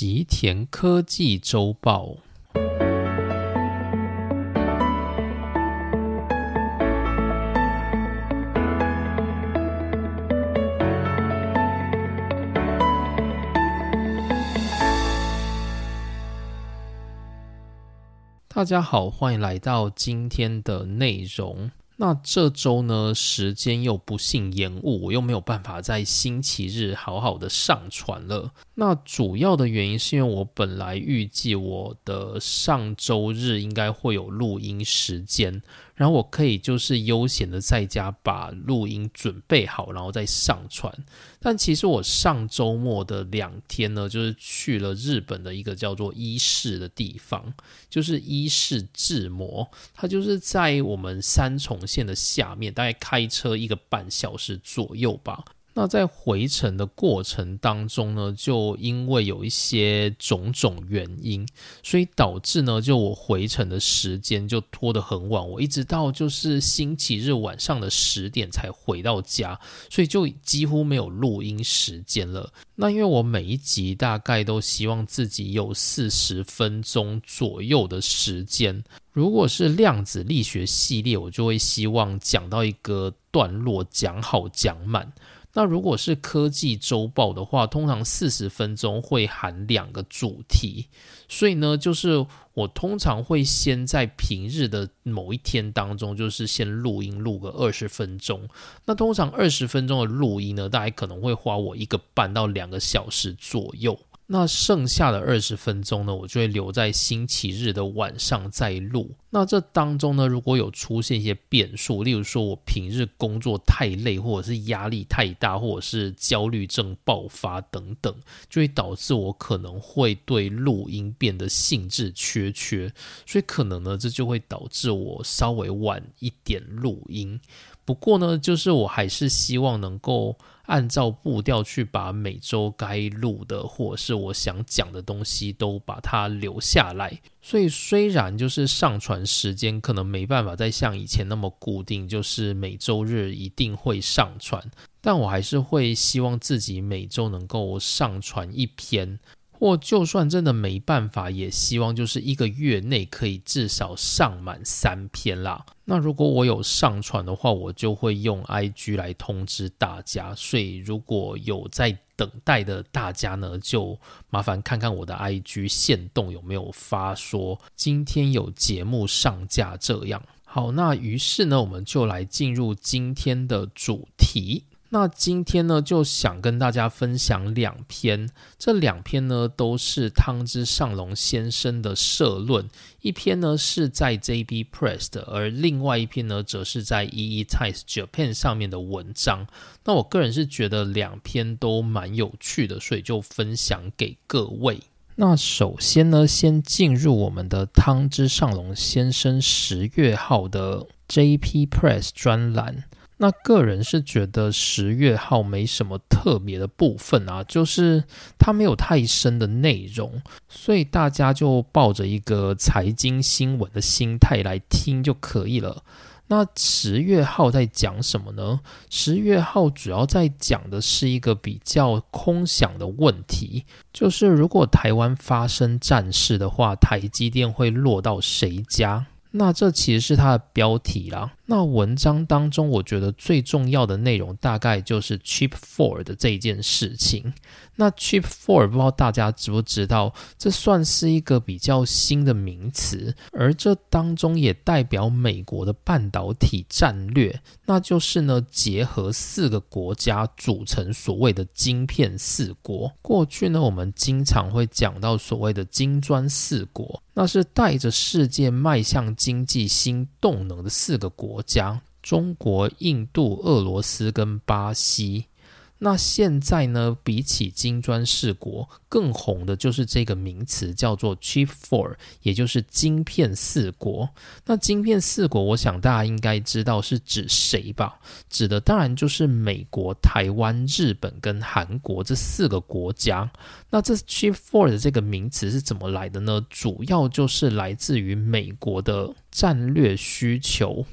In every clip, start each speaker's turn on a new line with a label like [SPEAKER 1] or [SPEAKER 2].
[SPEAKER 1] 吉田科技周报。大家好，欢迎来到今天的内容。那这周呢，时间又不幸延误，我又没有办法在星期日好好的上传了。那主要的原因是因为我本来预计我的上周日应该会有录音时间。然后我可以就是悠闲的在家把录音准备好，然后再上传。但其实我上周末的两天呢，就是去了日本的一个叫做伊势的地方，就是伊势志摩，它就是在我们三重县的下面，大概开车一个半小时左右吧。那在回程的过程当中呢，就因为有一些种种原因，所以导致呢，就我回程的时间就拖得很晚，我一直到就是星期日晚上的十点才回到家，所以就几乎没有录音时间了。那因为我每一集大概都希望自己有四十分钟左右的时间，如果是量子力学系列，我就会希望讲到一个段落讲好讲满。那如果是科技周报的话，通常四十分钟会含两个主题，所以呢，就是我通常会先在平日的某一天当中，就是先录音录个二十分钟。那通常二十分钟的录音呢，大概可能会花我一个半到两个小时左右。那剩下的二十分钟呢，我就会留在星期日的晚上再录。那这当中呢，如果有出现一些变数，例如说我平日工作太累，或者是压力太大，或者是焦虑症爆发等等，就会导致我可能会对录音变得兴致缺缺。所以可能呢，这就会导致我稍微晚一点录音。不过呢，就是我还是希望能够。按照步调去把每周该录的或者是我想讲的东西都把它留下来。所以虽然就是上传时间可能没办法再像以前那么固定，就是每周日一定会上传，但我还是会希望自己每周能够上传一篇。或就算真的没办法，也希望就是一个月内可以至少上满三篇啦。那如果我有上传的话，我就会用 IG 来通知大家。所以如果有在等待的大家呢，就麻烦看看我的 IG 线动有没有发说今天有节目上架这样。好，那于是呢，我们就来进入今天的主题。那今天呢，就想跟大家分享两篇，这两篇呢都是汤之上龙先生的社论，一篇呢是在 JB Press 的，而另外一篇呢则是在 EE Times Japan 上面的文章。那我个人是觉得两篇都蛮有趣的，所以就分享给各位。那首先呢，先进入我们的汤之上龙先生十月号的 JP Press 专栏。那个人是觉得十月号没什么特别的部分啊，就是它没有太深的内容，所以大家就抱着一个财经新闻的心态来听就可以了。那十月号在讲什么呢？十月号主要在讲的是一个比较空想的问题，就是如果台湾发生战事的话，台积电会落到谁家？那这其实是它的标题啦。那文章当中，我觉得最重要的内容大概就是 Chip Four 的这一件事情。那 Chip Four 不知道大家知不知道，这算是一个比较新的名词，而这当中也代表美国的半导体战略，那就是呢结合四个国家组成所谓的晶片四国。过去呢，我们经常会讲到所谓的金砖四国，那是带着世界迈向经济新动能的四个国家：中国、印度、俄罗斯跟巴西。那现在呢？比起金砖四国，更红的就是这个名词，叫做 Chip Four，也就是晶片四国。那晶片四国，我想大家应该知道是指谁吧？指的当然就是美国、台湾、日本跟韩国这四个国家。那这 Chip Four 的这个名词是怎么来的呢？主要就是来自于美国的战略需求。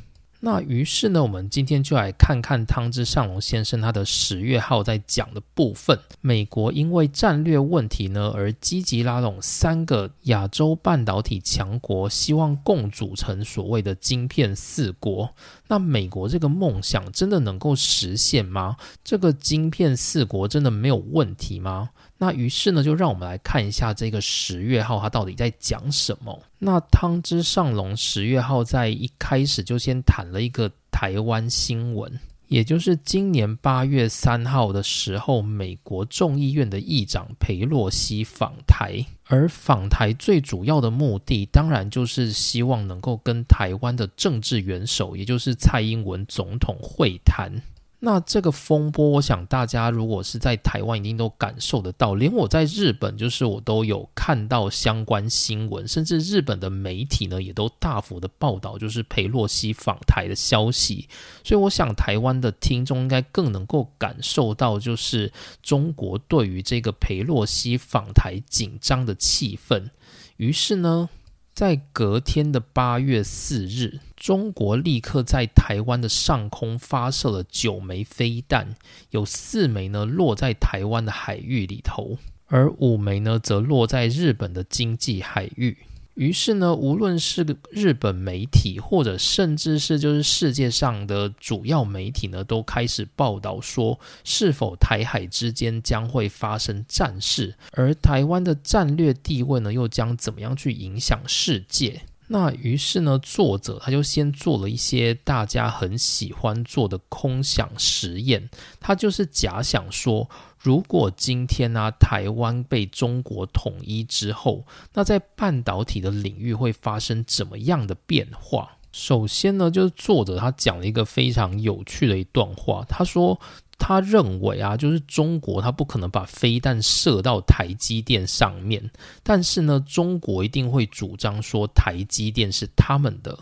[SPEAKER 1] 那于是呢，我们今天就来看看汤之上龙先生他的十月号在讲的部分。美国因为战略问题呢，而积极拉拢三个亚洲半导体强国，希望共组成所谓的晶片四国。那美国这个梦想真的能够实现吗？这个晶片四国真的没有问题吗？那于是呢，就让我们来看一下这个十月号它到底在讲什么。那汤之上龙十月号在一开始就先谈了一个台湾新闻，也就是今年八月三号的时候，美国众议院的议长佩洛西访台，而访台最主要的目的，当然就是希望能够跟台湾的政治元首，也就是蔡英文总统会谈。那这个风波，我想大家如果是在台湾，一定都感受得到。连我在日本，就是我都有看到相关新闻，甚至日本的媒体呢，也都大幅的报道，就是裴洛西访台的消息。所以，我想台湾的听众应该更能够感受到，就是中国对于这个裴洛西访台紧张的气氛。于是呢。在隔天的八月四日，中国立刻在台湾的上空发射了九枚飞弹，有四枚呢落在台湾的海域里头，而五枚呢则落在日本的经济海域。于是呢，无论是日本媒体，或者甚至是就是世界上的主要媒体呢，都开始报道说，是否台海之间将会发生战事，而台湾的战略地位呢，又将怎么样去影响世界？那于是呢，作者他就先做了一些大家很喜欢做的空想实验，他就是假想说。如果今天呢，台湾被中国统一之后，那在半导体的领域会发生怎么样的变化？首先呢，就是作者他讲了一个非常有趣的一段话，他说他认为啊，就是中国他不可能把飞弹射到台积电上面，但是呢，中国一定会主张说台积电是他们的。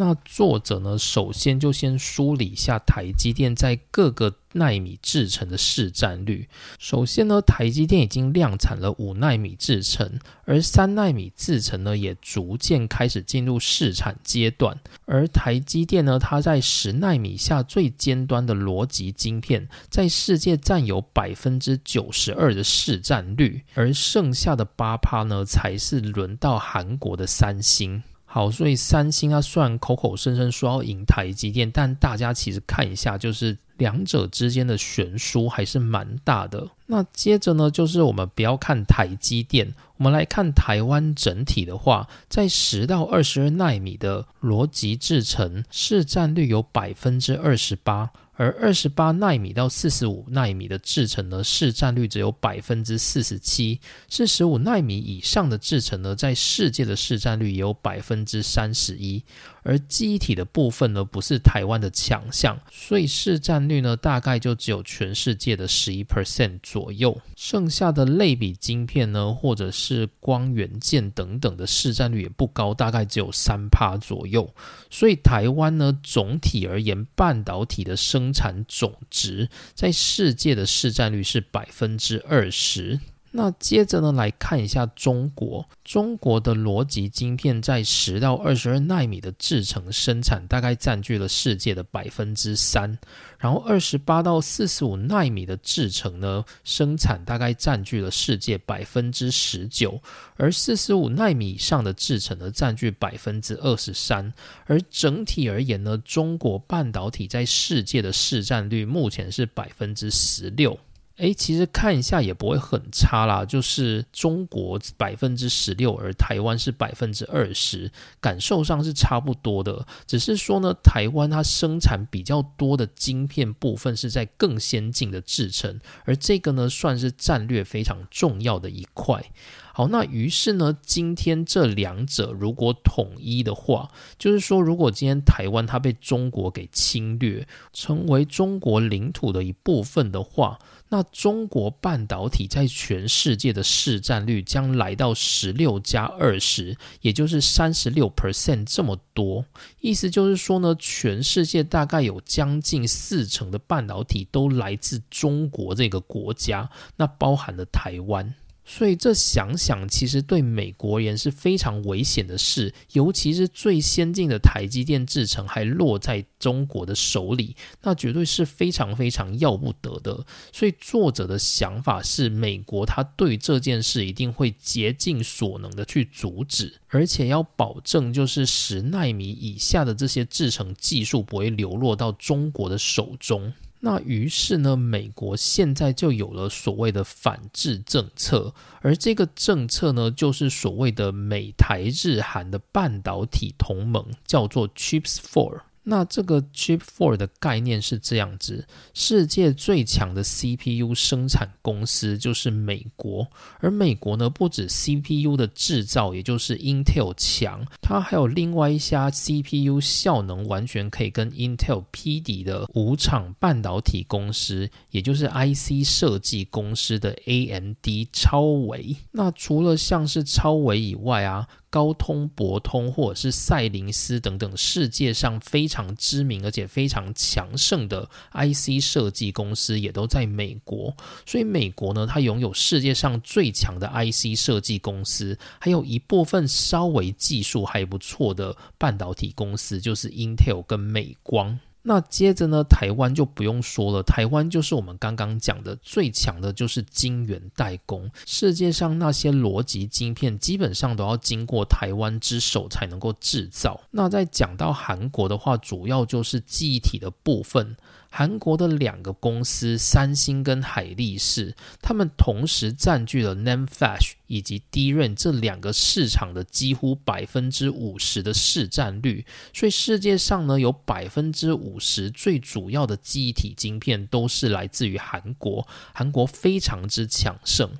[SPEAKER 1] 那作者呢，首先就先梳理一下台积电在各个纳米制程的市占率。首先呢，台积电已经量产了五纳米制程，而三纳米制程呢，也逐渐开始进入试产阶段。而台积电呢，它在十纳米下最尖端的逻辑晶片，在世界占有百分之九十二的市占率，而剩下的八趴呢，才是轮到韩国的三星。好，所以三星它虽然口口声声说要赢台积电，但大家其实看一下，就是两者之间的悬殊还是蛮大的。那接着呢，就是我们不要看台积电，我们来看台湾整体的话，在十到二十二纳米的逻辑制程市占率有百分之二十八。而二十八纳米到四十五纳米的制程呢，市占率只有百分之四十七；四十五纳米以上的制程呢，在世界的市占率也有百分之三十一。而记忆体的部分呢，不是台湾的强项，所以市占率呢，大概就只有全世界的十一 percent 左右。剩下的类比晶片呢，或者是光元件等等的市占率也不高，大概只有三趴左右。所以台湾呢，总体而言，半导体的生产总值在世界的市占率是百分之二十。那接着呢，来看一下中国。中国的逻辑晶片在十到二十二纳米的制程生产，大概占据了世界的百分之三。然后二十八到四十五纳米的制程呢，生产大概占据了世界百分之十九。而四十五纳米以上的制程呢，占据百分之二十三。而整体而言呢，中国半导体在世界的市占率目前是百分之十六。诶，其实看一下也不会很差啦，就是中国百分之十六，而台湾是百分之二十，感受上是差不多的。只是说呢，台湾它生产比较多的晶片部分是在更先进的制程，而这个呢算是战略非常重要的一块。好，那于是呢，今天这两者如果统一的话，就是说，如果今天台湾它被中国给侵略，成为中国领土的一部分的话，那中国半导体在全世界的市占率将来到十六加二十，也就是三十六 percent 这么多。意思就是说呢，全世界大概有将近四成的半导体都来自中国这个国家，那包含了台湾。所以这想想，其实对美国人是非常危险的事，尤其是最先进的台积电制程还落在中国的手里，那绝对是非常非常要不得的。所以作者的想法是，美国他对这件事一定会竭尽所能的去阻止，而且要保证就是十纳米以下的这些制程技术不会流落到中国的手中。那于是呢，美国现在就有了所谓的反制政策，而这个政策呢，就是所谓的美台日韩的半导体同盟，叫做 Chips Four。那这个 Chip Four 的概念是这样子：世界最强的 CPU 生产公司就是美国，而美国呢不止 CPU 的制造，也就是 Intel 强，它还有另外一家 CPU 效能完全可以跟 Intel 匹敌的五厂半导体公司，也就是 IC 设计公司的 AMD 超维。那除了像是超维以外啊。高通、博通或者是赛灵思等等世界上非常知名而且非常强盛的 IC 设计公司，也都在美国。所以美国呢，它拥有世界上最强的 IC 设计公司，还有一部分稍微技术还不错的半导体公司，就是 Intel 跟美光。那接着呢，台湾就不用说了，台湾就是我们刚刚讲的最强的，就是晶圆代工。世界上那些逻辑晶片，基本上都要经过台湾之手才能够制造。那在讲到韩国的话，主要就是记忆体的部分。韩国的两个公司，三星跟海力士，他们同时占据了 NAND Flash 以及 DRAM 这两个市场的几乎百分之五十的市占率。所以世界上呢，有百分之五十最主要的记忆体晶片都是来自于韩国，韩国非常之强盛。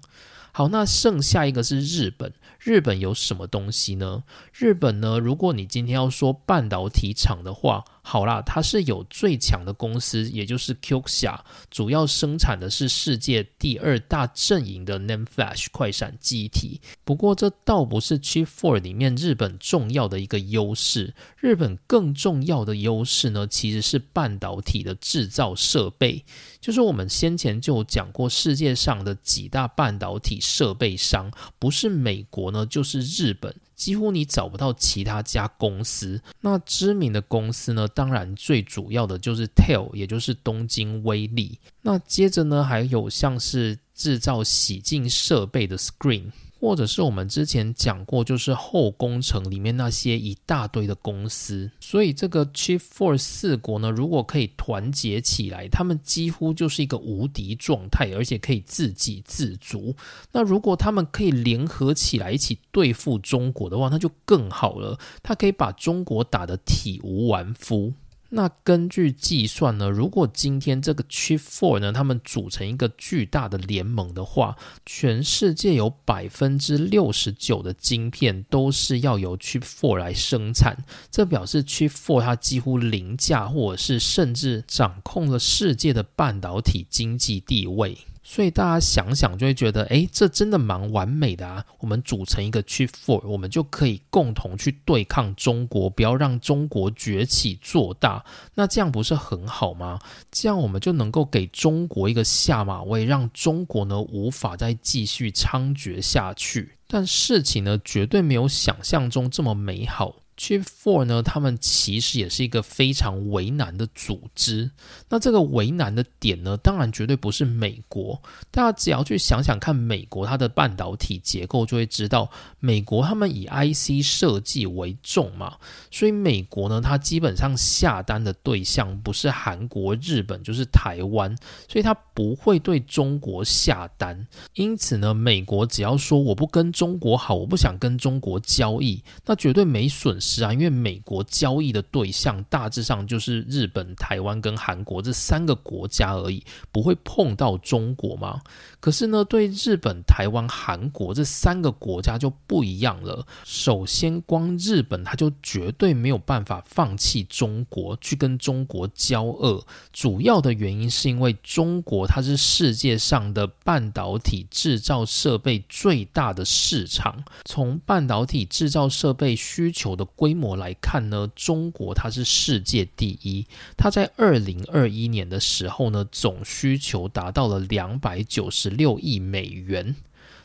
[SPEAKER 1] 好，那剩下一个是日本。日本有什么东西呢？日本呢？如果你今天要说半导体厂的话，好啦，它是有最强的公司，也就是 Qxia，主要生产的是世界第二大阵营的 NAND Flash 快闪记忆体。不过这倒不是 Chip Four 里面日本重要的一个优势，日本更重要的优势呢，其实是半导体的制造设备。就是我们先前就讲过，世界上的几大半导体设备商，不是美国呢，就是日本，几乎你找不到其他家公司。那知名的公司呢，当然最主要的就是 TEL，也就是东京威力。那接着呢，还有像是制造洗净设备的 Screen。或者是我们之前讲过，就是后工程里面那些一大堆的公司，所以这个 Chief Four 四国呢，如果可以团结起来，他们几乎就是一个无敌状态，而且可以自给自足。那如果他们可以联合起来一起对付中国的话，那就更好了。他可以把中国打得体无完肤。那根据计算呢，如果今天这个 Chip Four 呢，他们组成一个巨大的联盟的话，全世界有百分之六十九的晶片都是要由 Chip Four 来生产，这表示 Chip Four 它几乎零价，或者是甚至掌控了世界的半导体经济地位。所以大家想想就会觉得，哎，这真的蛮完美的啊！我们组成一个 Chip Four，我们就可以共同去对抗中国，不要让中国崛起做大。那这样不是很好吗？这样我们就能够给中国一个下马威，让中国呢无法再继续猖獗下去。但事情呢，绝对没有想象中这么美好。Chip Four 呢，他们其实也是一个非常为难的组织。那这个为难的点呢，当然绝对不是美国。大家只要去想想看，美国它的半导体结构，就会知道，美国他们以 IC 设计为重嘛。所以美国呢，它基本上下单的对象不是韩国、日本，就是台湾。所以它不会对中国下单。因此呢，美国只要说我不跟中国好，我不想跟中国交易，那绝对没损失。是啊，因为美国交易的对象大致上就是日本、台湾跟韩国这三个国家而已，不会碰到中国吗？可是呢，对日本、台湾、韩国这三个国家就不一样了。首先，光日本它就绝对没有办法放弃中国去跟中国交恶，主要的原因是因为中国它是世界上的半导体制造设备最大的市场，从半导体制造设备需求的。规模来看呢，中国它是世界第一。它在二零二一年的时候呢，总需求达到了两百九十六亿美元。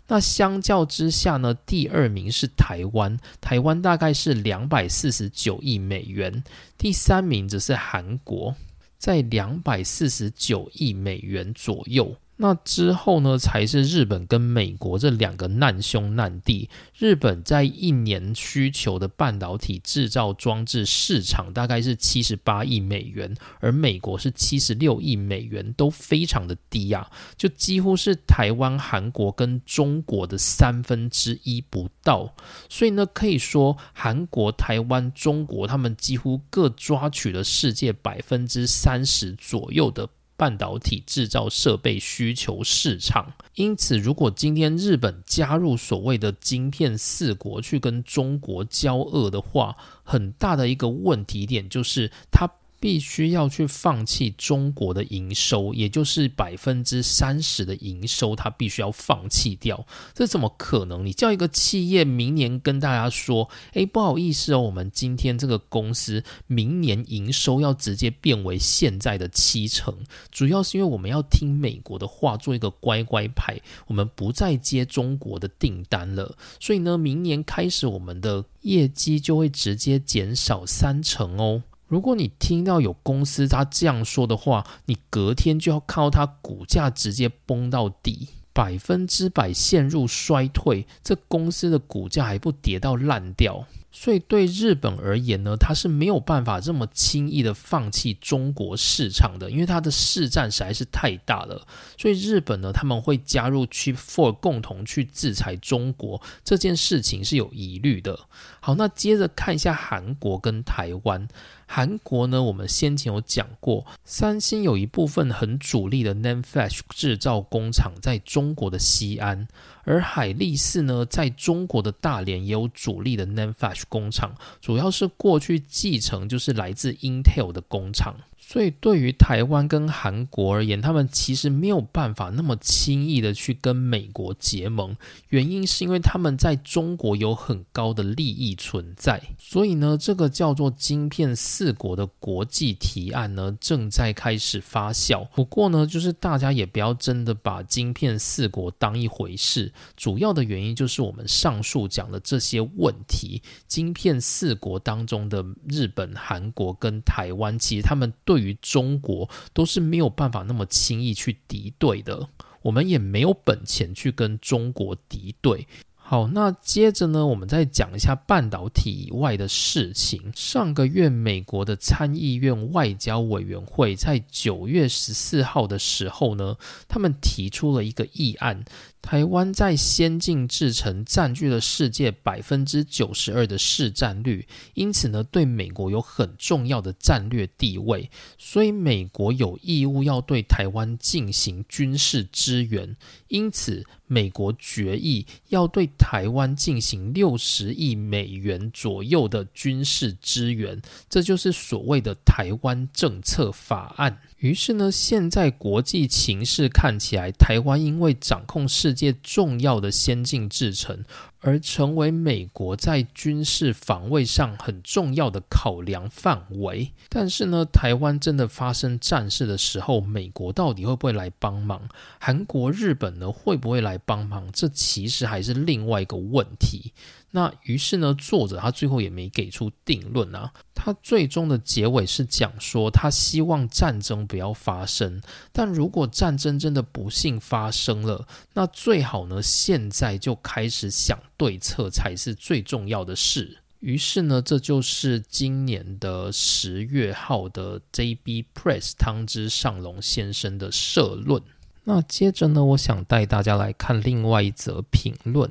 [SPEAKER 1] 那相较之下呢，第二名是台湾，台湾大概是两百四十九亿美元，第三名则是韩国，在两百四十九亿美元左右。那之后呢，才是日本跟美国这两个难兄难弟。日本在一年需求的半导体制造装置市场大概是七十八亿美元，而美国是七十六亿美元，都非常的低啊，就几乎是台湾、韩国跟中国的三分之一不到。所以呢，可以说韩国、台湾、中国他们几乎各抓取了世界百分之三十左右的。半导体制造设备需求市场，因此，如果今天日本加入所谓的晶片四国去跟中国交恶的话，很大的一个问题点就是它。必须要去放弃中国的营收，也就是百分之三十的营收，它必须要放弃掉。这怎么可能？你叫一个企业明年跟大家说：“哎，不好意思哦，我们今天这个公司明年营收要直接变为现在的七成，主要是因为我们要听美国的话，做一个乖乖牌，我们不再接中国的订单了。所以呢，明年开始我们的业绩就会直接减少三成哦。”如果你听到有公司他这样说的话，你隔天就要看到它股价直接崩到底，百分之百陷入衰退，这公司的股价还不跌到烂掉。所以对日本而言呢，它是没有办法这么轻易的放弃中国市场的，因为它的市占实在是太大了。所以日本呢，他们会加入 Chip Four 共同去制裁中国这件事情是有疑虑的。好，那接着看一下韩国跟台湾。韩国呢，我们先前有讲过，三星有一部分很主力的 NAND Flash 制造工厂在中国的西安，而海力士呢，在中国的大连也有主力的 NAND Flash 工厂，主要是过去继承就是来自 Intel 的工厂。所以，对于台湾跟韩国而言，他们其实没有办法那么轻易的去跟美国结盟。原因是因为他们在中国有很高的利益存在。所以呢，这个叫做“晶片四国”的国际提案呢，正在开始发酵。不过呢，就是大家也不要真的把“晶片四国”当一回事。主要的原因就是我们上述讲的这些问题，“晶片四国”当中的日本、韩国跟台湾，其实他们对对于中国都是没有办法那么轻易去敌对的，我们也没有本钱去跟中国敌对。好，那接着呢，我们再讲一下半导体以外的事情。上个月，美国的参议院外交委员会在九月十四号的时候呢，他们提出了一个议案。台湾在先进制程占据了世界百分之九十二的市占率，因此呢，对美国有很重要的战略地位，所以美国有义务要对台湾进行军事支援。因此，美国决议要对台湾进行六十亿美元左右的军事支援，这就是所谓的台湾政策法案。于是呢，现在国际情势看起来，台湾因为掌控世界重要的先进制程，而成为美国在军事防卫上很重要的考量范围。但是呢，台湾真的发生战事的时候，美国到底会不会来帮忙？韩国、日本呢，会不会来帮忙？这其实还是另外一个问题。那于是呢，作者他最后也没给出定论啊。他最终的结尾是讲说，他希望战争不要发生。但如果战争真的不幸发生了，那最好呢，现在就开始想对策才是最重要的事。于是呢，这就是今年的十月号的 JB Press 汤之上龙先生的社论。那接着呢，我想带大家来看另外一则评论。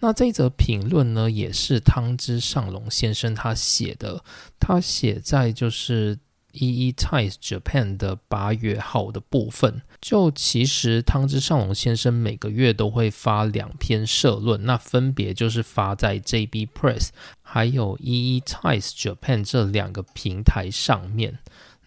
[SPEAKER 1] 那这则评论呢，也是汤之上龙先生他写的，他写在就是《E E Times Japan》的八月号的部分。就其实汤之上龙先生每个月都会发两篇社论，那分别就是发在 J B Press 还有《E E Times Japan》这两个平台上面。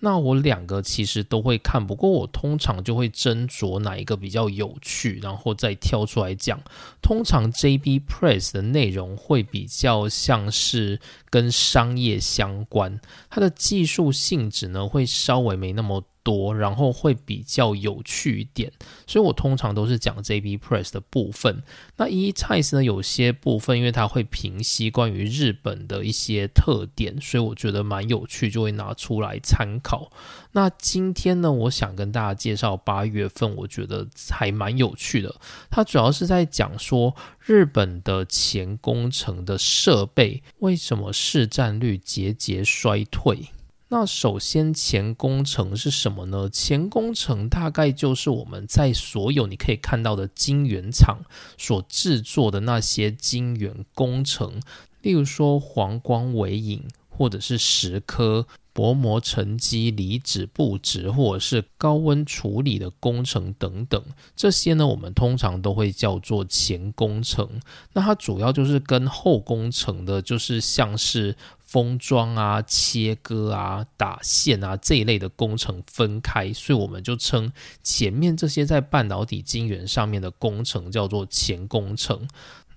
[SPEAKER 1] 那我两个其实都会看，不过我通常就会斟酌哪一个比较有趣，然后再挑出来讲。通常 JB Press 的内容会比较像是跟商业相关，它的技术性质呢会稍微没那么多，然后会比较有趣一点，所以我通常都是讲 JB Press 的部分。那 E Times 呢，有些部分因为它会平息关于日本的一些特点，所以我觉得蛮有趣，就会拿出来参考。那今天呢，我想跟大家介绍八月份，我觉得还蛮有趣的。它主要是在讲说日本的前工程的设备为什么市占率节节衰退。那首先，前工程是什么呢？前工程大概就是我们在所有你可以看到的晶圆厂所制作的那些晶圆工程，例如说黄光微影，或者是蚀刻、薄膜沉积、离子布置，或者是高温处理的工程等等，这些呢，我们通常都会叫做前工程。那它主要就是跟后工程的，就是像是。封装啊、切割啊、打线啊这一类的工程分开，所以我们就称前面这些在半导体晶圆上面的工程叫做前工程。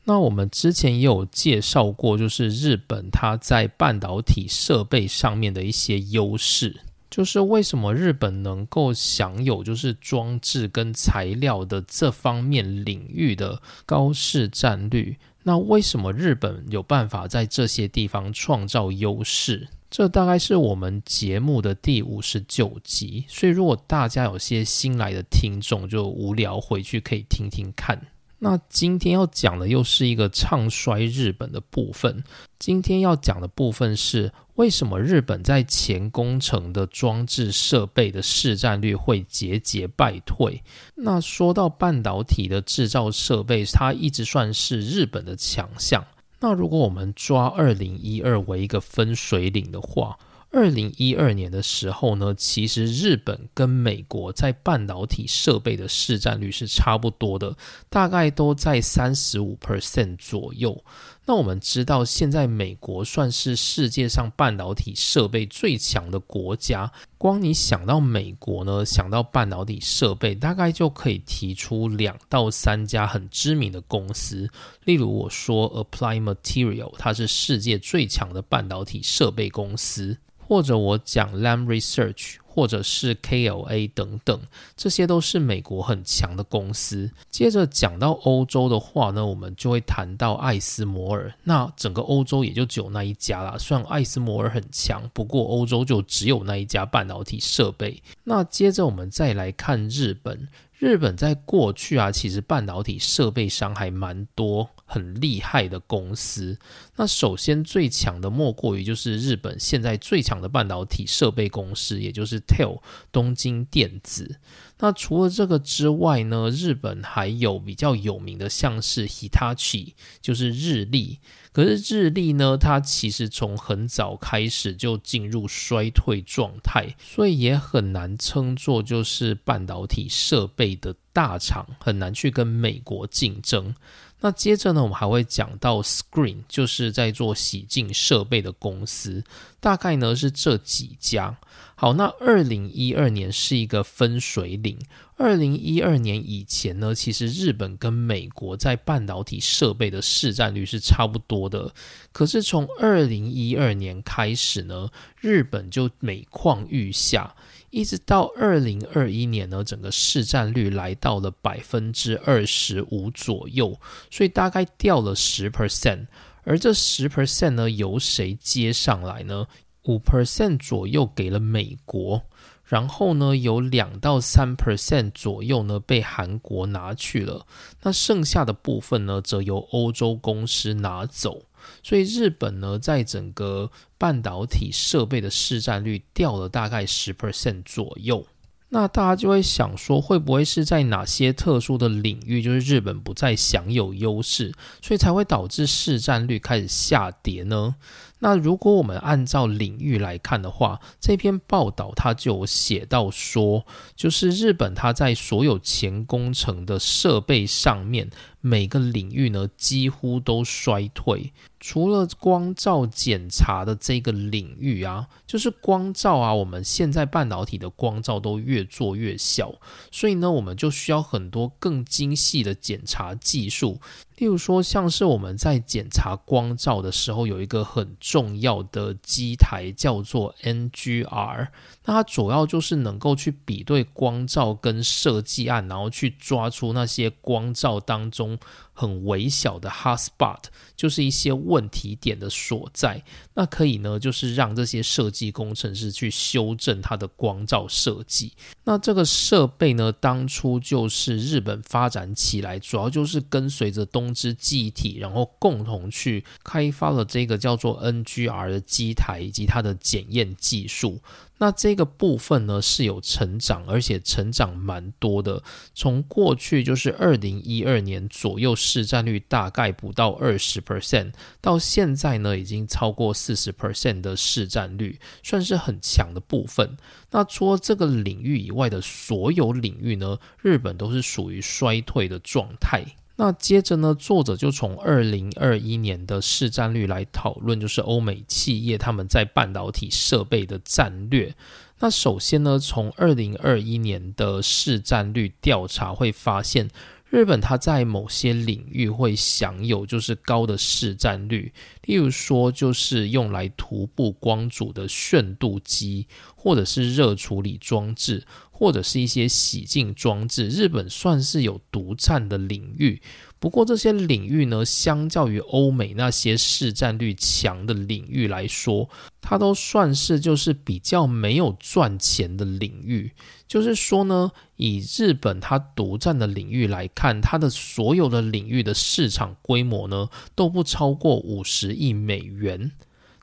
[SPEAKER 1] 那我们之前也有介绍过，就是日本它在半导体设备上面的一些优势，就是为什么日本能够享有就是装置跟材料的这方面领域的高市占率。那为什么日本有办法在这些地方创造优势？这大概是我们节目的第五十九集，所以如果大家有些新来的听众就无聊，回去可以听听看。那今天要讲的又是一个唱衰日本的部分。今天要讲的部分是为什么日本在前工程的装置设备的市占率会节节败退？那说到半导体的制造设备，它一直算是日本的强项。那如果我们抓二零一二为一个分水岭的话，二零一二年的时候呢，其实日本跟美国在半导体设备的市占率是差不多的，大概都在三十五 percent 左右。那我们知道，现在美国算是世界上半导体设备最强的国家。光你想到美国呢，想到半导体设备，大概就可以提出两到三家很知名的公司。例如我说 Apply Material，它是世界最强的半导体设备公司。或者我讲 Lam Research，或者是 KLA 等等，这些都是美国很强的公司。接着讲到欧洲的话呢，我们就会谈到艾斯摩尔。那整个欧洲也就只有那一家啦。虽然艾斯摩尔很强，不过欧洲就只有那一家半导体设备。那接着我们再来看日本。日本在过去啊，其实半导体设备商还蛮多，很厉害的公司。那首先最强的莫过于就是日本现在最强的半导体设备公司，也就是 TEL 东京电子。那除了这个之外呢，日本还有比较有名的，像是 Hitachi，就是日立。可是日立呢，它其实从很早开始就进入衰退状态，所以也很难称作就是半导体设备的大厂，很难去跟美国竞争。那接着呢，我们还会讲到 Screen，就是在做洗净设备的公司，大概呢是这几家。好，那二零一二年是一个分水岭。二零一二年以前呢，其实日本跟美国在半导体设备的市占率是差不多的。可是从二零一二年开始呢，日本就每况愈下。一直到二零二一年呢，整个市占率来到了百分之二十五左右，所以大概掉了十 percent。而这十 percent 呢，由谁接上来呢？五 percent 左右给了美国，然后呢，有两到三 percent 左右呢被韩国拿去了，那剩下的部分呢，则由欧洲公司拿走。所以日本呢，在整个半导体设备的市占率掉了大概十 percent 左右。那大家就会想说，会不会是在哪些特殊的领域，就是日本不再享有优势，所以才会导致市占率开始下跌呢？那如果我们按照领域来看的话，这篇报道它就写到说，就是日本它在所有前工程的设备上面，每个领域呢几乎都衰退。除了光照检查的这个领域啊，就是光照啊，我们现在半导体的光照都越做越小，所以呢，我们就需要很多更精细的检查技术。例如说，像是我们在检查光照的时候，有一个很重要的机台叫做 NGR，那它主要就是能够去比对光照跟设计案，然后去抓出那些光照当中。很微小的 hotspot 就是一些问题点的所在，那可以呢，就是让这些设计工程师去修正它的光照设计。那这个设备呢，当初就是日本发展起来，主要就是跟随着东芝记忆体，然后共同去开发了这个叫做 NGR 的机台以及它的检验技术。那这个部分呢是有成长，而且成长蛮多的。从过去就是二零一二年左右市占率大概不到二十 percent，到现在呢已经超过四十 percent 的市占率，算是很强的部分。那除了这个领域以外的所有领域呢，日本都是属于衰退的状态。那接着呢，作者就从二零二一年的市占率来讨论，就是欧美企业他们在半导体设备的战略。那首先呢，从二零二一年的市占率调查会发现。日本它在某些领域会享有就是高的市占率，例如说就是用来徒步光阻的炫度机，或者是热处理装置，或者是一些洗净装置，日本算是有独占的领域。不过这些领域呢，相较于欧美那些市占率强的领域来说，它都算是就是比较没有赚钱的领域。就是说呢，以日本它独占的领域来看，它的所有的领域的市场规模呢都不超过五十亿美元。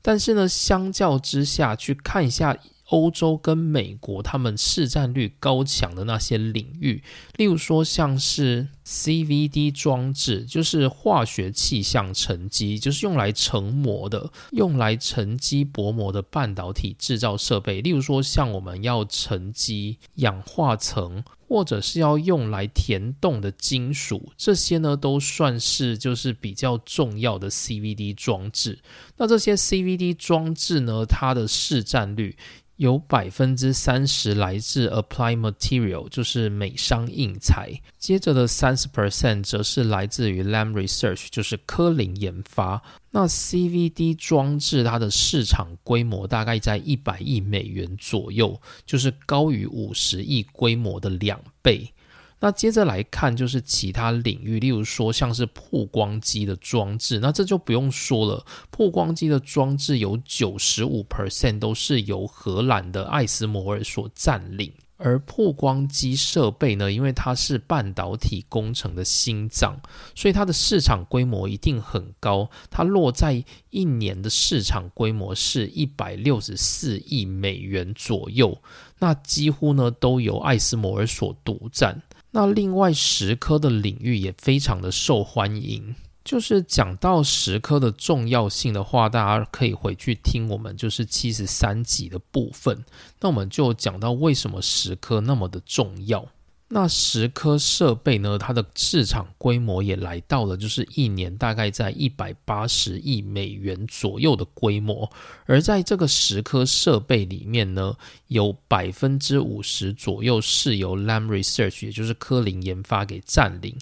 [SPEAKER 1] 但是呢，相较之下去看一下。欧洲跟美国，他们市占率高强的那些领域，例如说像是 CVD 装置，就是化学气象沉积，就是用来成膜的，用来沉积薄膜的半导体制造设备。例如说，像我们要沉积氧化层，或者是要用来填洞的金属，这些呢都算是就是比较重要的 CVD 装置。那这些 CVD 装置呢，它的市占率。有百分之三十来自 Apply Material，就是美商印材。接着的三十 percent 则是来自于 Lam Research，就是科林研发。那 CVD 装置它的市场规模大概在一百亿美元左右，就是高于五十亿规模的两倍。那接着来看，就是其他领域，例如说像是曝光机的装置，那这就不用说了。曝光机的装置有九十五 percent 都是由荷兰的艾斯摩尔所占领，而曝光机设备呢，因为它是半导体工程的心脏，所以它的市场规模一定很高。它落在一年的市场规模是一百六十四亿美元左右，那几乎呢都由艾斯摩尔所独占。那另外十科的领域也非常的受欢迎。就是讲到十科的重要性的话，大家可以回去听我们就是七十三集的部分。那我们就讲到为什么十科那么的重要。那十颗设备呢？它的市场规模也来到了，就是一年大概在一百八十亿美元左右的规模。而在这个十颗设备里面呢，有百分之五十左右是由 Lam Research，也就是科林研发给占领。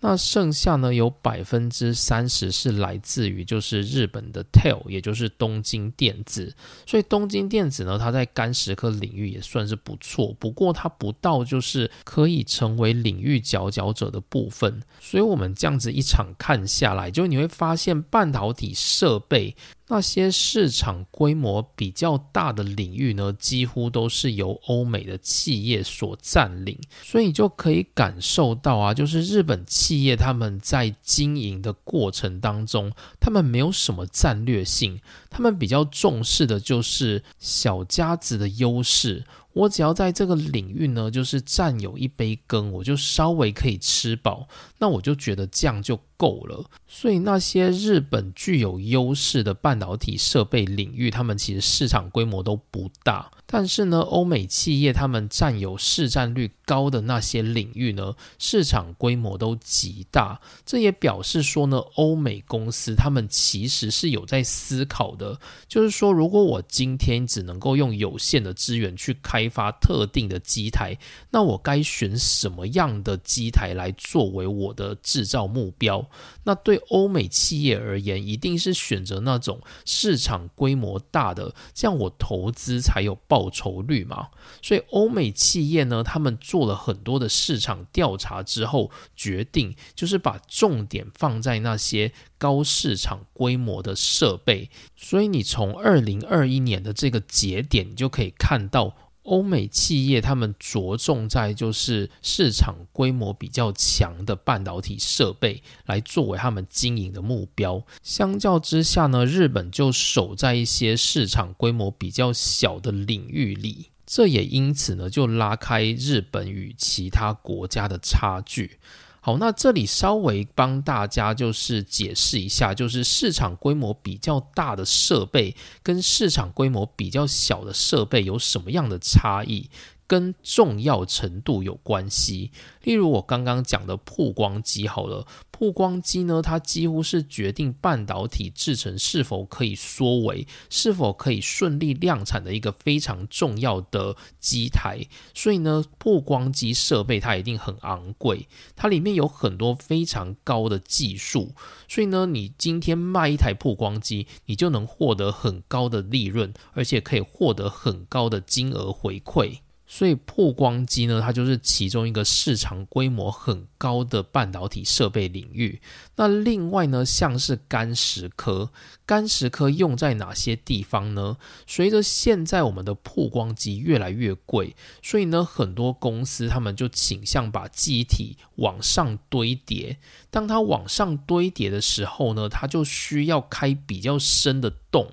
[SPEAKER 1] 那剩下呢，有百分之三十是来自于就是日本的 TEL，也就是东京电子。所以东京电子呢，它在干石刻领域也算是不错，不过它不到就是可以成为领域佼佼者的部分。所以我们这样子一场看下来，就你会发现半导体设备。那些市场规模比较大的领域呢，几乎都是由欧美的企业所占领，所以就可以感受到啊，就是日本企业他们在经营的过程当中，他们没有什么战略性，他们比较重视的就是小家子的优势。我只要在这个领域呢，就是占有一杯羹，我就稍微可以吃饱，那我就觉得这样就够了。所以那些日本具有优势的半导体设备领域，他们其实市场规模都不大。但是呢，欧美企业他们占有市占率高的那些领域呢，市场规模都极大。这也表示说呢，欧美公司他们其实是有在思考的，就是说，如果我今天只能够用有限的资源去开发特定的机台，那我该选什么样的机台来作为我的制造目标？那对欧美企业而言，一定是选择那种市场规模大的，这样我投资才有报报酬率嘛。所以欧美企业呢，他们做了很多的市场调查之后，决定就是把重点放在那些高市场规模的设备。所以你从二零二一年的这个节点，你就可以看到。欧美企业他们着重在就是市场规模比较强的半导体设备来作为他们经营的目标。相较之下呢，日本就守在一些市场规模比较小的领域里，这也因此呢就拉开日本与其他国家的差距。好，那这里稍微帮大家就是解释一下，就是市场规模比较大的设备跟市场规模比较小的设备有什么样的差异。跟重要程度有关系，例如我刚刚讲的曝光机，好了，曝光机呢，它几乎是决定半导体制程是否可以缩微，是否可以顺利量产的一个非常重要的机台。所以呢，曝光机设备它一定很昂贵，它里面有很多非常高的技术。所以呢，你今天卖一台曝光机，你就能获得很高的利润，而且可以获得很高的金额回馈。所以曝光机呢，它就是其中一个市场规模很高的半导体设备领域。那另外呢，像是干石科，干石科用在哪些地方呢？随着现在我们的曝光机越来越贵，所以呢，很多公司他们就倾向把机体往上堆叠。当它往上堆叠的时候呢，它就需要开比较深的洞。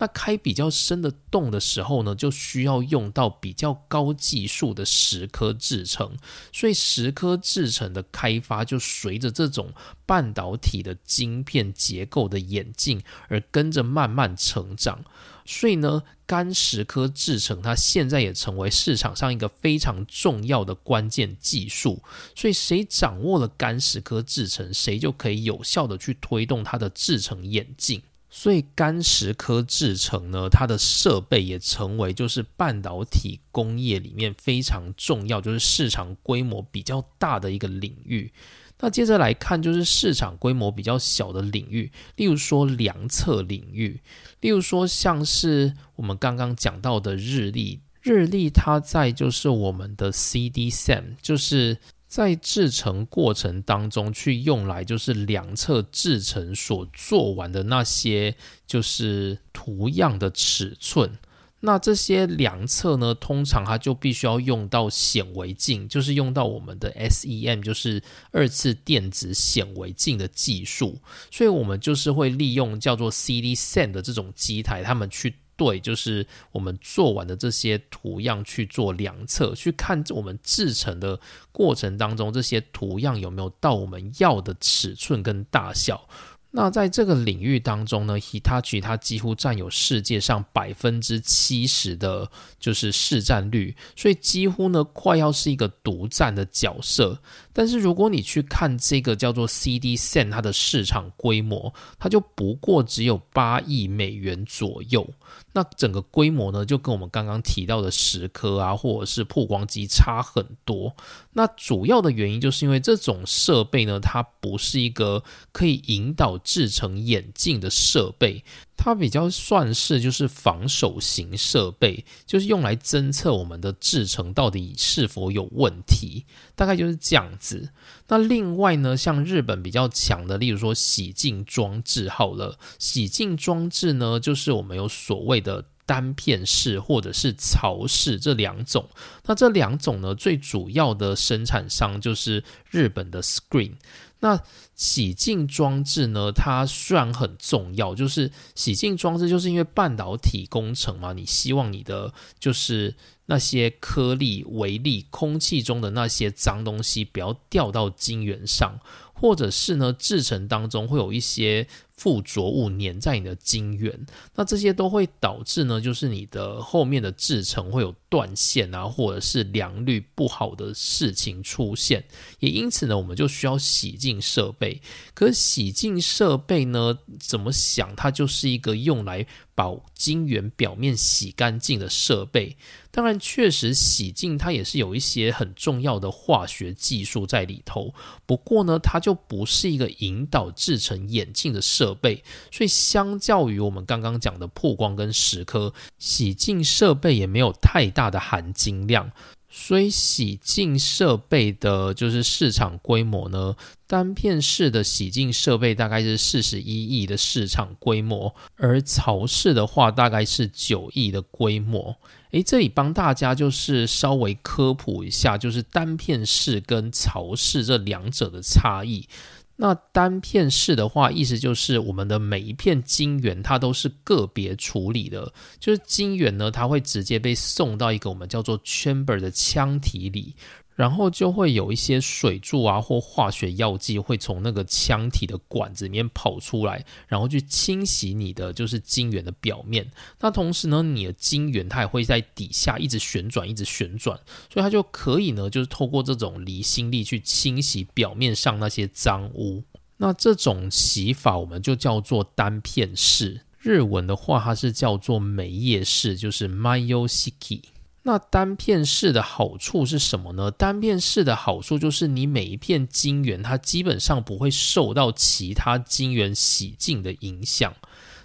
[SPEAKER 1] 那开比较深的洞的时候呢，就需要用到比较高技术的蚀刻制成，所以蚀刻制成的开发就随着这种半导体的晶片结构的演进而跟着慢慢成长。所以呢，干蚀刻制成它现在也成为市场上一个非常重要的关键技术。所以谁掌握了干蚀刻制成，谁就可以有效的去推动它的制成演进。所以干石科制成呢，它的设备也成为就是半导体工业里面非常重要，就是市场规模比较大的一个领域。那接着来看，就是市场规模比较小的领域，例如说量测领域，例如说像是我们刚刚讲到的日历，日历它在就是我们的 CD SAM，就是。在制成过程当中，去用来就是量测制成所做完的那些就是图样的尺寸。那这些量测呢，通常它就必须要用到显微镜，就是用到我们的 SEM，就是二次电子显微镜的技术。所以我们就是会利用叫做 CD SEM 的这种机台，他们去。对，就是我们做完的这些图样去做量测，去看我们制成的过程当中，这些图样有没有到我们要的尺寸跟大小。那在这个领域当中呢，Hitachi 它几乎占有世界上百分之七十的，就是市占率，所以几乎呢快要是一个独占的角色。但是如果你去看这个叫做 CD Sen 它的市场规模，它就不过只有八亿美元左右。那整个规模呢，就跟我们刚刚提到的十颗啊，或者是曝光机差很多。那主要的原因就是因为这种设备呢，它不是一个可以引导制成眼镜的设备。它比较算是就是防守型设备，就是用来侦测我们的制程到底是否有问题，大概就是这样子。那另外呢，像日本比较强的，例如说洗净装置，好了，洗净装置呢，就是我们有所谓的单片式或者是槽式这两种。那这两种呢，最主要的生产商就是日本的 Screen。那洗净装置呢？它虽然很重要，就是洗净装置，就是因为半导体工程嘛，你希望你的就是那些颗粒、微粒、空气中的那些脏东西不要掉到晶圆上，或者是呢，制程当中会有一些附着物粘在你的晶圆，那这些都会导致呢，就是你的后面的制程会有断线啊，或者是良率不好的事情出现。也因此呢，我们就需要洗净设备。可洗净设备呢，怎么想，它就是一个用来把晶圆表面洗干净的设备。当然，确实洗净它也是有一些很重要的化学技术在里头。不过呢，它就不是一个引导制成眼镜的设备，所以相较于我们刚刚讲的曝光跟蚀刻，洗净设备也没有太大的含金量。所以洗净设备的就是市场规模呢，单片式的洗净设备大概是四十一亿的市场规模，而槽式的话大概是九亿的规模。诶，这里帮大家就是稍微科普一下，就是单片式跟槽式这两者的差异。那单片式的话，意思就是我们的每一片晶圆它都是个别处理的，就是晶圆呢，它会直接被送到一个我们叫做 chamber 的腔体里。然后就会有一些水柱啊，或化学药剂会从那个腔体的管子里面跑出来，然后去清洗你的就是晶圆的表面。那同时呢，你的晶圆它也会在底下一直旋转，一直旋转，所以它就可以呢，就是透过这种离心力去清洗表面上那些脏污。那这种洗法我们就叫做单片式，日文的话它是叫做美叶式，就是 mayo 希 k。那单片式的好处是什么呢？单片式的好处就是你每一片晶圆，它基本上不会受到其他晶圆洗净的影响。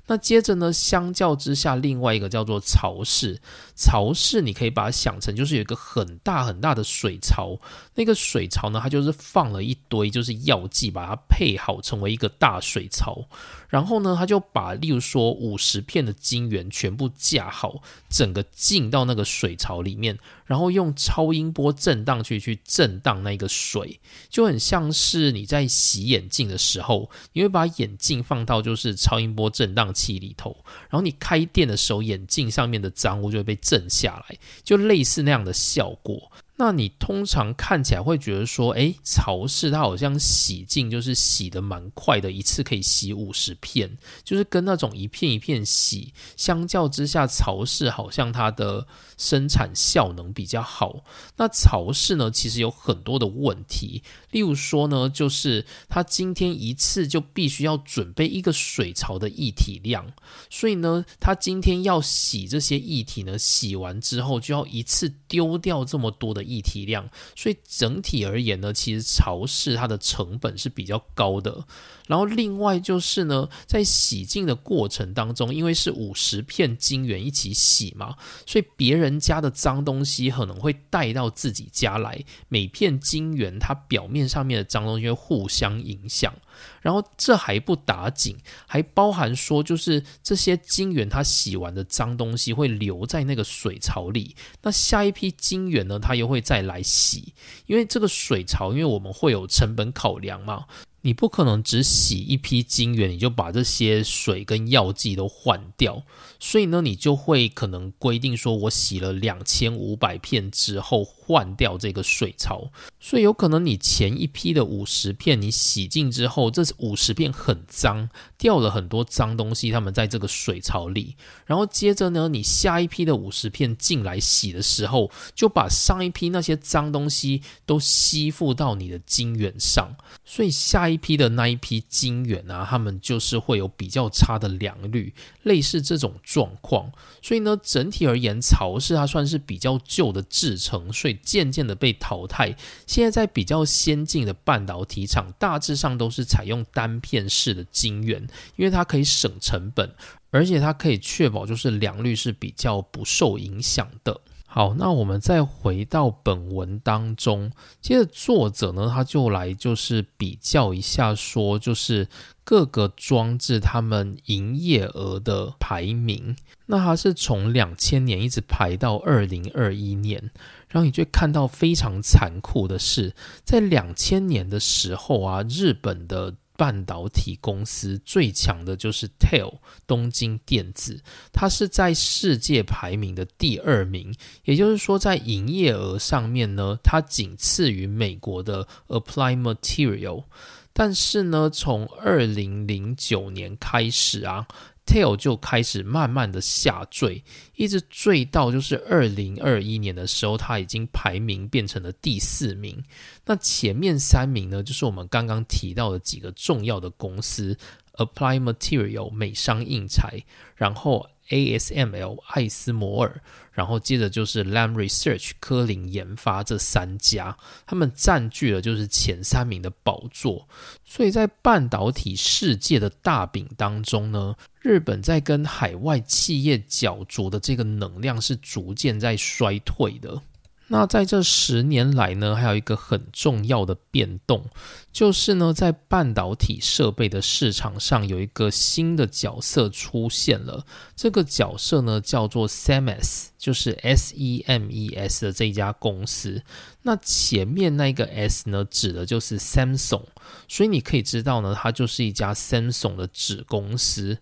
[SPEAKER 1] 那接着呢，相较之下，另外一个叫做槽式。槽式你可以把它想成就是有一个很大很大的水槽，那个水槽呢，它就是放了一堆就是药剂，把它配好成为一个大水槽。然后呢，他就把例如说五十片的晶圆全部架好，整个进到那个水槽里面，然后用超音波震荡去去震荡那个水，就很像是你在洗眼镜的时候，你会把眼镜放到就是超音波震荡器里头，然后你开店的时候，眼镜上面的脏污就会被震下来，就类似那样的效果。那你通常看起来会觉得说，诶，潮湿它好像洗净就是洗的蛮快的，一次可以洗五十片，就是跟那种一片一片洗相较之下，潮湿好像它的生产效能比较好。那潮式呢，其实有很多的问题，例如说呢，就是它今天一次就必须要准备一个水槽的液体量，所以呢，它今天要洗这些液体呢，洗完之后就要一次丢掉这么多的。液体量，所以整体而言呢，其实潮式它的成本是比较高的。然后另外就是呢，在洗净的过程当中，因为是五十片晶圆一起洗嘛，所以别人人家的脏东西可能会带到自己家来。每片晶圆它表面上面的脏东西会互相影响。然后这还不打紧，还包含说，就是这些晶圆它洗完的脏东西会留在那个水槽里，那下一批晶圆呢，它又会再来洗，因为这个水槽，因为我们会有成本考量嘛。你不可能只洗一批晶圆，你就把这些水跟药剂都换掉，所以呢，你就会可能规定说，我洗了两千五百片之后换掉这个水槽，所以有可能你前一批的五十片你洗净之后，这五十片很脏，掉了很多脏东西，它们在这个水槽里，然后接着呢，你下一批的五十片进来洗的时候，就把上一批那些脏东西都吸附到你的晶圆上，所以下一。批的那一批晶圆啊，他们就是会有比较差的良率，类似这种状况。所以呢，整体而言，曹氏它算是比较旧的制程，所以渐渐的被淘汰。现在在比较先进的半导体厂，大致上都是采用单片式的晶圆，因为它可以省成本，而且它可以确保就是良率是比较不受影响的。好，那我们再回到本文当中，接着作者呢，他就来就是比较一下，说就是各个装置他们营业额的排名。那他是从两千年一直排到二零二一年，然后你就看到非常残酷的是，在两千年的时候啊，日本的。半导体公司最强的就是 TEL 东京电子，它是在世界排名的第二名，也就是说，在营业额上面呢，它仅次于美国的 Applied Material。但是呢，从二零零九年开始啊。Tail 就开始慢慢的下坠，一直坠到就是二零二一年的时候，它已经排名变成了第四名。那前面三名呢，就是我们刚刚提到的几个重要的公司：Apply Material 美商印材，然后。ASML 艾斯摩尔，然后接着就是 Lam Research 科林研发这三家，他们占据了就是前三名的宝座。所以在半导体世界的大饼当中呢，日本在跟海外企业角逐的这个能量是逐渐在衰退的。那在这十年来呢，还有一个很重要的变动，就是呢，在半导体设备的市场上有一个新的角色出现了。这个角色呢，叫做 Semes，就是 S E M E S 的这一家公司。那前面那个 S 呢，指的就是 Samsung，所以你可以知道呢，它就是一家 Samsung 的子公司。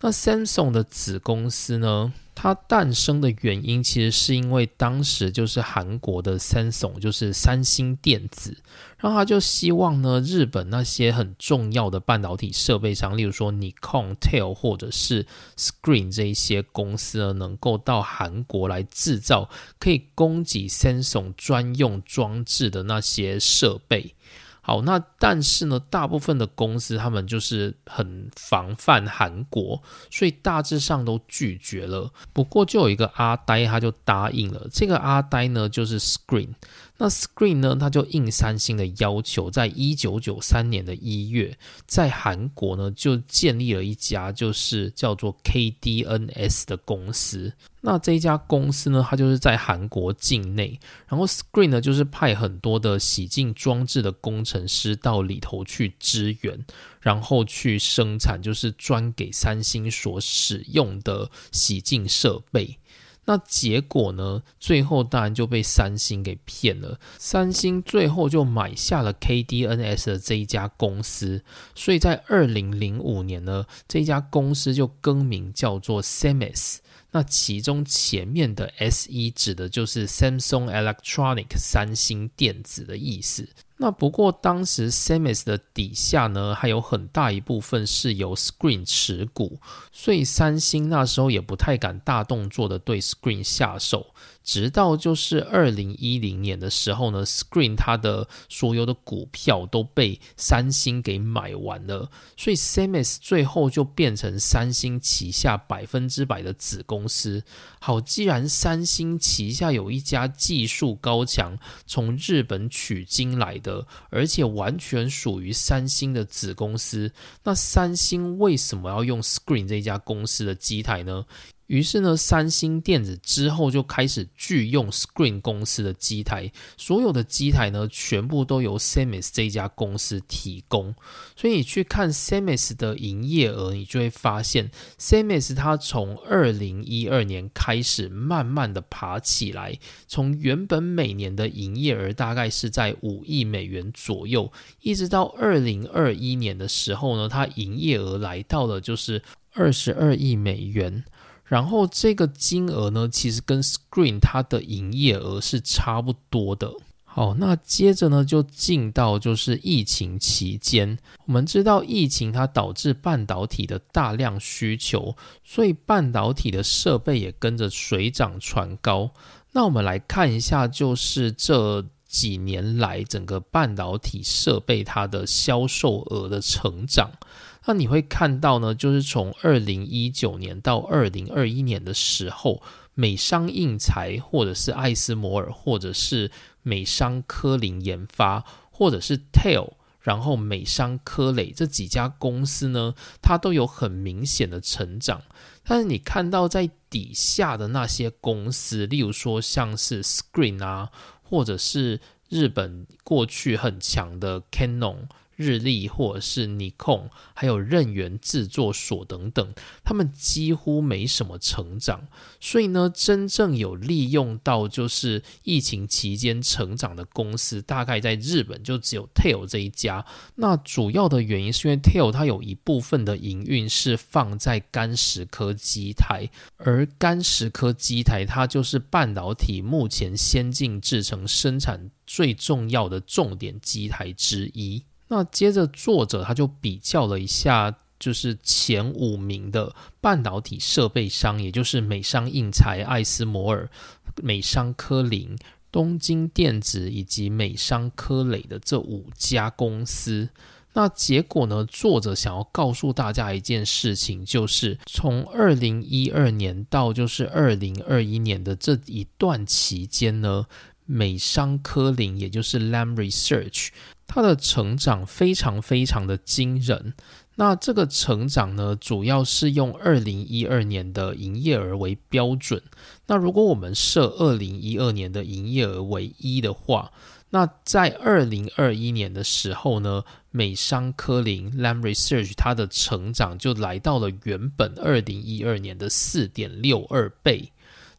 [SPEAKER 1] 那 Samsung 的子公司呢？它诞生的原因其实是因为当时就是韩国的 Samsung，就是三星电子，然后他就希望呢，日本那些很重要的半导体设备商，例如说 Nikon、Tel 或者是 Screen 这一些公司呢，能够到韩国来制造可以供给 Samsung 专用装置的那些设备。好，那但是呢，大部分的公司他们就是很防范韩国，所以大致上都拒绝了。不过就有一个阿呆，他就答应了。这个阿呆呢，就是 Screen。那 Screen 呢，它就应三星的要求，在一九九三年的一月，在韩国呢就建立了一家就是叫做 KDNS 的公司。那这一家公司呢，它就是在韩国境内，然后 Screen 呢就是派很多的洗净装置的工程师到里头去支援，然后去生产就是专给三星所使用的洗净设备。那结果呢？最后当然就被三星给骗了。三星最后就买下了 KDNS 的这一家公司，所以在二零零五年呢，这家公司就更名叫做 Semes。那其中前面的 S E 指的就是 Samsung Electronic 三星电子的意思。那不过当时 Semes 的底下呢，还有很大一部分是由 Screen 持股，所以三星那时候也不太敢大动作的对 Screen 下手。直到就是二零一零年的时候呢，Screen 它的所有的股票都被三星给买完了，所以 Semes 最后就变成三星旗下百分之百的子公司。好，既然三星旗下有一家技术高强、从日本取经来的，而且完全属于三星的子公司，那三星为什么要用 Screen 这家公司的机台呢？于是呢，三星电子之后就开始拒用 Screen 公司的机台，所有的机台呢，全部都由 Semes 这家公司提供。所以你去看 Semes 的营业额，你就会发现 Semes 它从二零一二年开始慢慢的爬起来，从原本每年的营业额大概是在五亿美元左右，一直到二零二一年的时候呢，它营业额来到了就是二十二亿美元。然后这个金额呢，其实跟 Screen 它的营业额是差不多的。好，那接着呢，就进到就是疫情期间，我们知道疫情它导致半导体的大量需求，所以半导体的设备也跟着水涨船高。那我们来看一下，就是这几年来整个半导体设备它的销售额的成长。那你会看到呢，就是从二零一九年到二零二一年的时候，美商印材或者是艾斯摩尔，或者是美商科林研发，或者是 Tail，然后美商科磊这几家公司呢，它都有很明显的成长。但是你看到在底下的那些公司，例如说像是 Screen 啊，或者是日本过去很强的 Canon。日立或者是尼控，还有任源制作所等等，他们几乎没什么成长。所以呢，真正有利用到就是疫情期间成长的公司，大概在日本就只有 Tail 这一家。那主要的原因是因为 Tail 它有一部分的营运是放在干石科机台，而干石科机台它就是半导体目前先进制程生产最重要的重点机台之一。那接着作者他就比较了一下，就是前五名的半导体设备商，也就是美商印材、艾斯摩尔、美商科林、东京电子以及美商科磊的这五家公司。那结果呢？作者想要告诉大家一件事情，就是从二零一二年到就是二零二一年的这一段期间呢，美商科林，也就是 Lam Research，它的成长非常非常的惊人。那这个成长呢，主要是用二零一二年的营业额为标准。那如果我们设二零一二年的营业额为一的话，那在二零二一年的时候呢，美商科林 Lam Research 它的成长就来到了原本二零一二年的四点六二倍。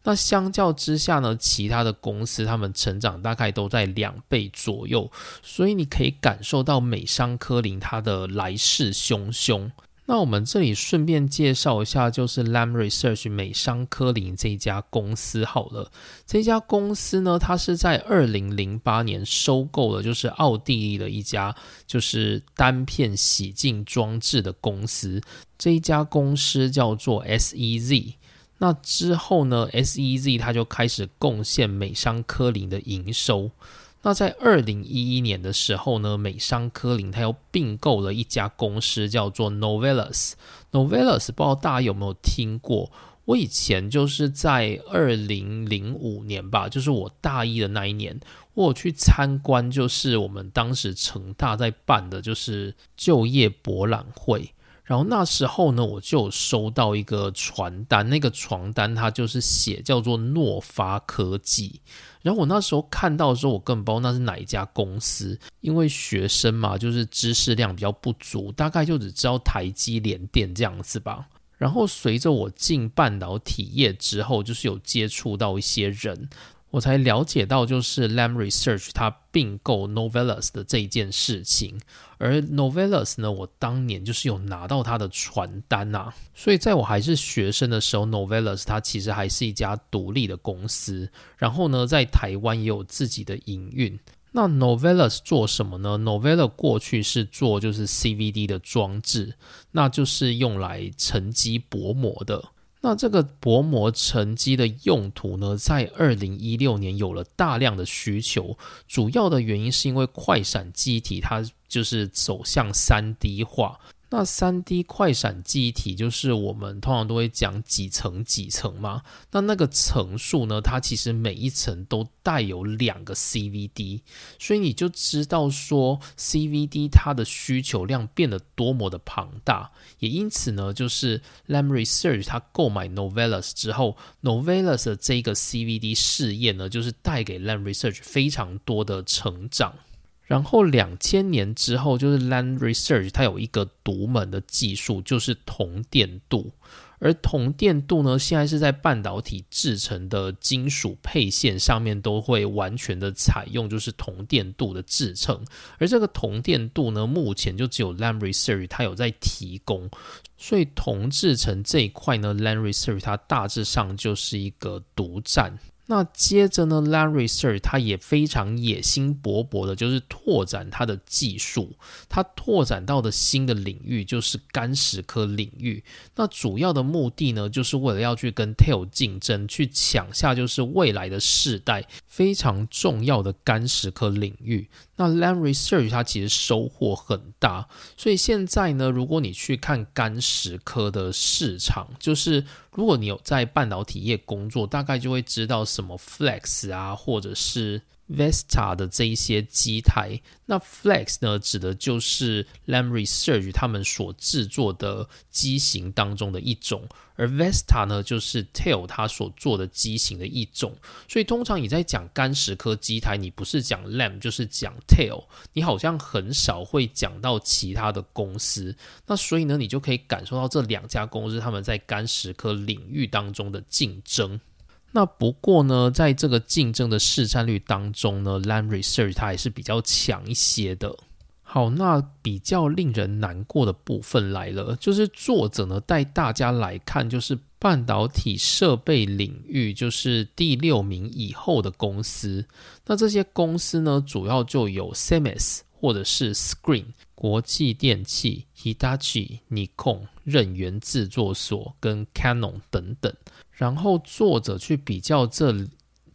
[SPEAKER 1] 那相较之下呢，其他的公司他们成长大概都在两倍左右，所以你可以感受到美商科林它的来势汹汹。那我们这里顺便介绍一下，就是 Lam Research 美商科林这家公司好了。这家公司呢，它是在二零零八年收购了，就是奥地利的一家就是单片洗净装置的公司。这一家公司叫做 SEZ。那之后呢，SEZ 它就开始贡献美商科林的营收。那在二零一一年的时候呢，美商科林它又并购了一家公司，叫做 Novellus。Novellus 不知道大家有没有听过？我以前就是在二零零五年吧，就是我大一的那一年，我去参观，就是我们当时成大在办的，就是就业博览会。然后那时候呢，我就收到一个传单，那个传单它就是写叫做诺发科技。然后我那时候看到的时候，我根本不知道那是哪一家公司，因为学生嘛，就是知识量比较不足，大概就只知道台积联电这样子吧。然后随着我进半导体业之后，就是有接触到一些人。我才了解到，就是 Lam Research 它并购 Novellus 的这一件事情，而 Novellus 呢，我当年就是有拿到它的传单呐，所以在我还是学生的时候，Novellus 它其实还是一家独立的公司，然后呢，在台湾也有自己的营运。那 Novellus 做什么呢？Novellus 过去是做就是 CVD 的装置，那就是用来沉积薄膜的。那这个薄膜沉积的用途呢，在二零一六年有了大量的需求，主要的原因是因为快闪机体它就是走向三 D 化。那三 D 快闪记忆体就是我们通常都会讲几层几层嘛，那那个层数呢，它其实每一层都带有两个 CVD，所以你就知道说 CVD 它的需求量变得多么的庞大，也因此呢，就是 Lam Research 它购买 Novellus 之后，Novellus 的这个 CVD 试验呢，就是带给 Lam Research 非常多的成长。然后两千年之后，就是 Land Research 它有一个独门的技术，就是铜电镀。而铜电镀呢，现在是在半导体制成的金属配线上面都会完全的采用，就是铜电镀的制成。而这个铜电镀呢，目前就只有 Land Research 它有在提供，所以铜制成这一块呢，Land Research 它大致上就是一个独占。那接着呢，Lam Research 它也非常野心勃勃的，就是拓展它的技术。它拓展到的新的领域就是干石科领域。那主要的目的呢，就是为了要去跟 Tail 竞争，去抢下就是未来的世代非常重要的干石科领域。那 Lam Research 它其实收获很大，所以现在呢，如果你去看干石科的市场，就是如果你有在半导体业工作，大概就会知道什么 Flex 啊，或者是。Vesta 的这一些机台，那 Flex 呢，指的就是 Lamb Research 他们所制作的机型当中的一种，而 Vesta 呢，就是 Tail 它所做的机型的一种。所以通常你在讲干石科机台，你不是讲 Lamb 就是讲 Tail，你好像很少会讲到其他的公司。那所以呢，你就可以感受到这两家公司他们在干石科领域当中的竞争。那不过呢，在这个竞争的市占率当中呢，Lam Research 它还是比较强一些的。好，那比较令人难过的部分来了，就是作者呢带大家来看，就是半导体设备领域，就是第六名以后的公司。那这些公司呢，主要就有 Semes。或者是 Screen 国际电器、Hitachi、Nikon 任源制作所跟 Canon 等等。然后作者去比较这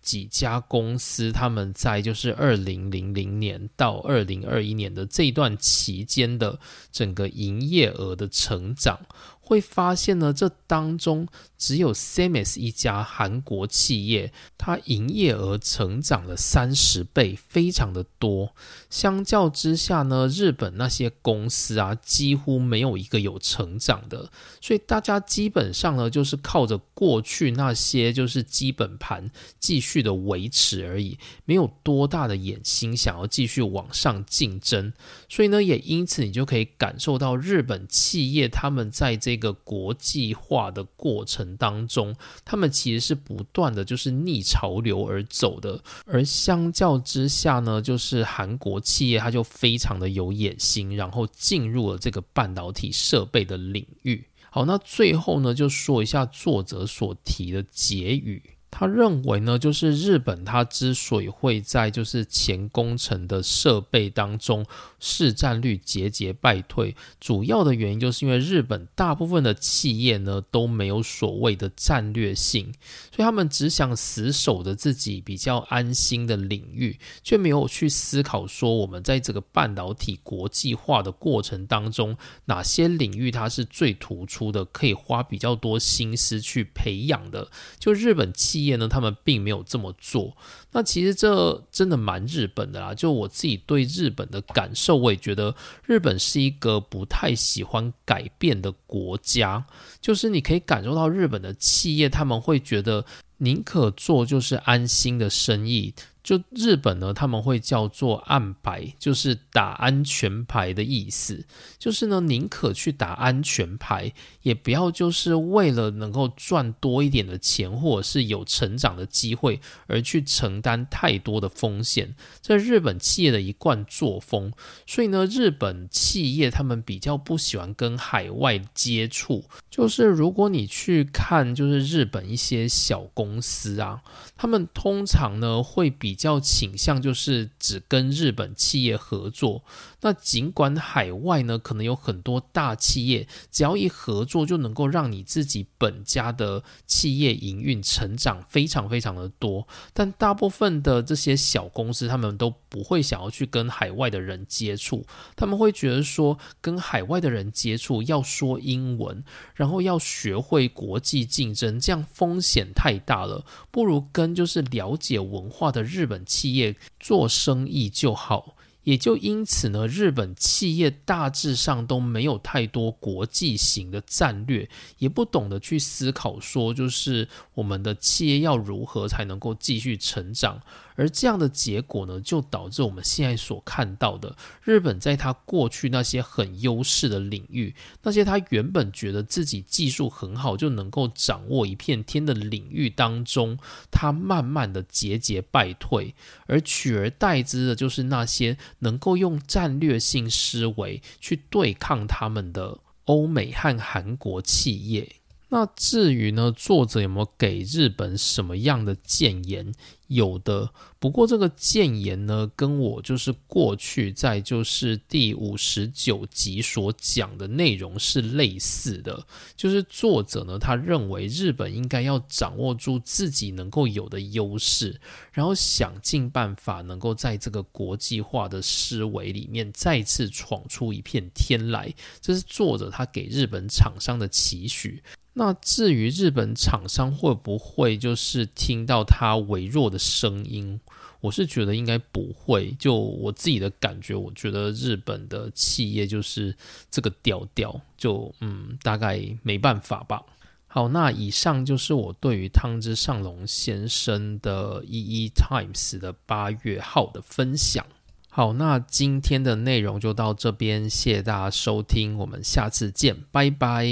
[SPEAKER 1] 几家公司，他们在就是二零零零年到二零二一年的这段期间的整个营业额的成长。会发现呢，这当中只有 Semes 一家韩国企业，它营业额成长了三十倍，非常的多。相较之下呢，日本那些公司啊，几乎没有一个有成长的。所以大家基本上呢，就是靠着过去那些就是基本盘继续的维持而已，没有多大的野心想要继续往上竞争。所以呢，也因此你就可以感受到日本企业他们在这。一个国际化的过程当中，他们其实是不断的就是逆潮流而走的，而相较之下呢，就是韩国企业它就非常的有野心，然后进入了这个半导体设备的领域。好，那最后呢，就说一下作者所提的结语。他认为呢，就是日本它之所以会在就是前工程的设备当中市占率节节败退，主要的原因就是因为日本大部分的企业呢都没有所谓的战略性，所以他们只想死守着自己比较安心的领域，却没有去思考说我们在这个半导体国际化的过程当中，哪些领域它是最突出的，可以花比较多心思去培养的。就日本企。业呢，他们并没有这么做。那其实这真的蛮日本的啦。就我自己对日本的感受，我也觉得日本是一个不太喜欢改变的国家。就是你可以感受到日本的企业，他们会觉得宁可做就是安心的生意。就日本呢，他们会叫做暗牌，就是打安全牌的意思。就是呢，宁可去打安全牌，也不要就是为了能够赚多一点的钱，或者是有成长的机会而去承担太多的风险。这日本企业的一贯作风。所以呢，日本企业他们比较不喜欢跟海外接触。就是如果你去看，就是日本一些小公司啊，他们通常呢会比。较倾向就是只跟日本企业合作。那尽管海外呢，可能有很多大企业，只要一合作就能够让你自己本家的企业营运成长非常非常的多，但大部分的这些小公司，他们都不会想要去跟海外的人接触，他们会觉得说，跟海外的人接触要说英文，然后要学会国际竞争，这样风险太大了，不如跟就是了解文化的日本企业做生意就好。也就因此呢，日本企业大致上都没有太多国际型的战略，也不懂得去思考说，就是我们的企业要如何才能够继续成长。而这样的结果呢，就导致我们现在所看到的日本，在他过去那些很优势的领域，那些他原本觉得自己技术很好就能够掌握一片天的领域当中，他慢慢的节节败退，而取而代之的就是那些能够用战略性思维去对抗他们的欧美和韩国企业。那至于呢，作者有没有给日本什么样的谏言？有的，不过这个谏言呢，跟我就是过去在就是第五十九集所讲的内容是类似的。就是作者呢，他认为日本应该要掌握住自己能够有的优势，然后想尽办法能够在这个国际化的思维里面再次闯出一片天来。这是作者他给日本厂商的期许。那至于日本厂商会不会就是听到他微弱的声音，我是觉得应该不会。就我自己的感觉，我觉得日本的企业就是这个调调，就嗯，大概没办法吧。好，那以上就是我对于汤之上龙先生的《E E Times》的八月号的分享。好，那今天的内容就到这边，谢谢大家收听，我们下次见，拜拜。